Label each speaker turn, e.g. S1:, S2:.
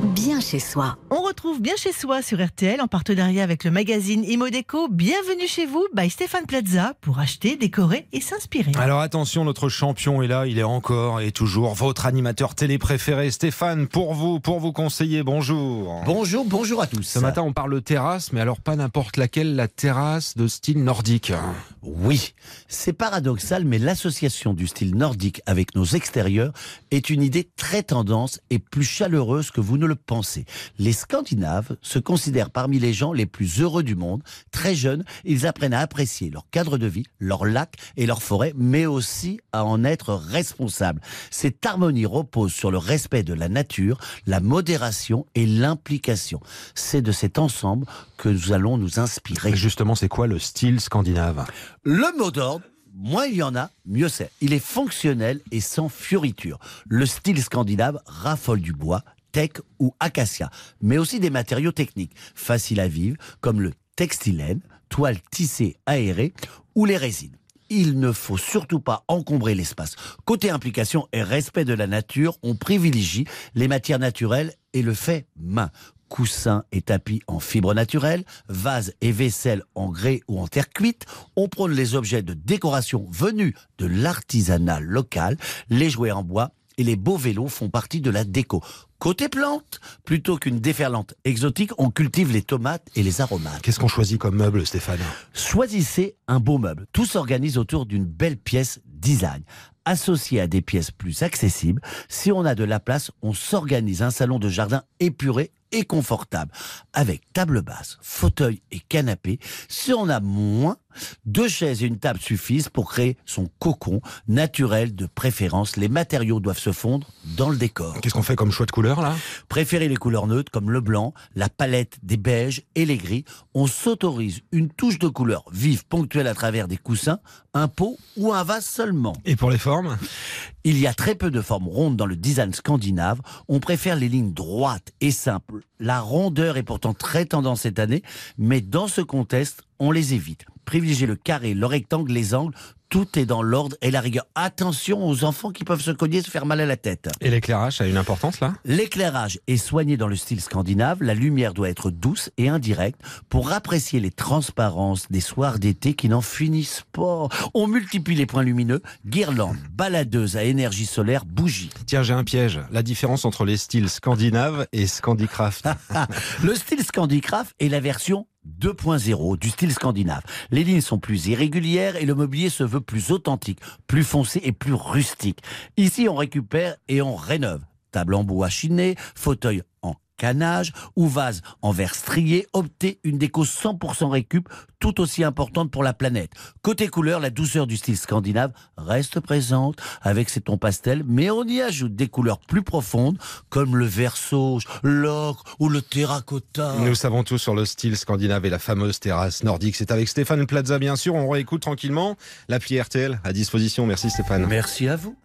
S1: bien chez soi.
S2: On retrouve bien chez soi sur RTL en partenariat avec le magazine Imodeco. Bienvenue chez vous by Stéphane Plaza pour acheter, décorer et s'inspirer.
S3: Alors attention, notre champion est là, il est encore et toujours votre animateur télé préféré, Stéphane, pour vous, pour vous conseiller. Bonjour.
S4: Bonjour, bonjour à tous.
S3: Ce matin, on parle de terrasse, mais alors pas n'importe laquelle, la terrasse de style nordique.
S4: Oui, c'est paradoxal, mais l'association du style nordique avec nos extérieurs est une idée très tendance et plus chaleureuse que vous ne le pensez. Les Scandinaves se considèrent parmi les gens les plus heureux du monde. Très jeunes, ils apprennent à apprécier leur cadre de vie, leurs lacs et leurs forêts, mais aussi à en être responsables. Cette harmonie repose sur le respect de la nature, la modération et l'implication. C'est de cet ensemble que nous allons nous inspirer.
S3: Et justement, c'est quoi le style scandinave?
S4: Le mot d'ordre, moins il y en a, mieux c'est. Il est fonctionnel et sans fioriture. Le style scandinave raffole du bois, teck ou acacia, mais aussi des matériaux techniques, faciles à vivre, comme le textilène, toile tissée aérée ou les résines. Il ne faut surtout pas encombrer l'espace. Côté implication et respect de la nature, on privilégie les matières naturelles et le fait main coussins et tapis en fibre naturelle, vases et vaisselle en grès ou en terre cuite. On prône les objets de décoration venus de l'artisanat local, les jouets en bois et les beaux vélos font partie de la déco. Côté plantes, plutôt qu'une déferlante exotique, on cultive les tomates et les aromates.
S3: Qu'est-ce qu'on choisit comme meuble, Stéphane?
S4: Choisissez un beau meuble. Tout s'organise autour d'une belle pièce design. Associée à des pièces plus accessibles, si on a de la place, on s'organise un salon de jardin épuré et confortable, avec table basse, fauteuil et canapé. Si on a moins, deux chaises et une table suffisent pour créer son cocon naturel de préférence. Les matériaux doivent se fondre dans le décor.
S3: Qu'est-ce qu'on fait comme choix de couleur là?
S4: Préférez les couleurs neutres comme le blanc, la palette des beiges et les gris. On s'autorise une touche de couleur vive ponctuelle à travers des coussins, un pot ou un vase seulement.
S3: Et pour les formes?
S4: Il y a très peu de formes rondes dans le design scandinave. On préfère les lignes droites et simples. La rondeur est pourtant très tendance cette année, mais dans ce contexte, on les évite. Privilégiez le carré, le rectangle, les angles. Tout est dans l'ordre et la rigueur. Attention aux enfants qui peuvent se cogner, se faire mal à la tête.
S3: Et l'éclairage a une importance là?
S4: L'éclairage est soigné dans le style scandinave. La lumière doit être douce et indirecte pour apprécier les transparences des soirs d'été qui n'en finissent pas. On multiplie les points lumineux, guirlandes, baladeuses à énergie solaire, bougies.
S3: Tiens, j'ai un piège. La différence entre les styles scandinaves et scandicraft.
S4: Le style scandicraft est la version 2.0 du style scandinave. Les lignes sont plus irrégulières et le mobilier se veut plus authentique, plus foncé et plus rustique. Ici, on récupère et on rénove. Table en bois chiné, fauteuil canage ou vase en verre strié, optez une déco 100% récup, tout aussi importante pour la planète. Côté couleur, la douceur du style scandinave reste présente avec ses tons pastels, mais on y ajoute des couleurs plus profondes comme le vert sauge, l'ocre ou le terracotta.
S3: Nous savons tout sur le style scandinave et la fameuse terrasse nordique. C'est avec Stéphane Plaza, bien sûr. On réécoute tranquillement l'appli RTL à disposition. Merci Stéphane.
S4: Merci à vous.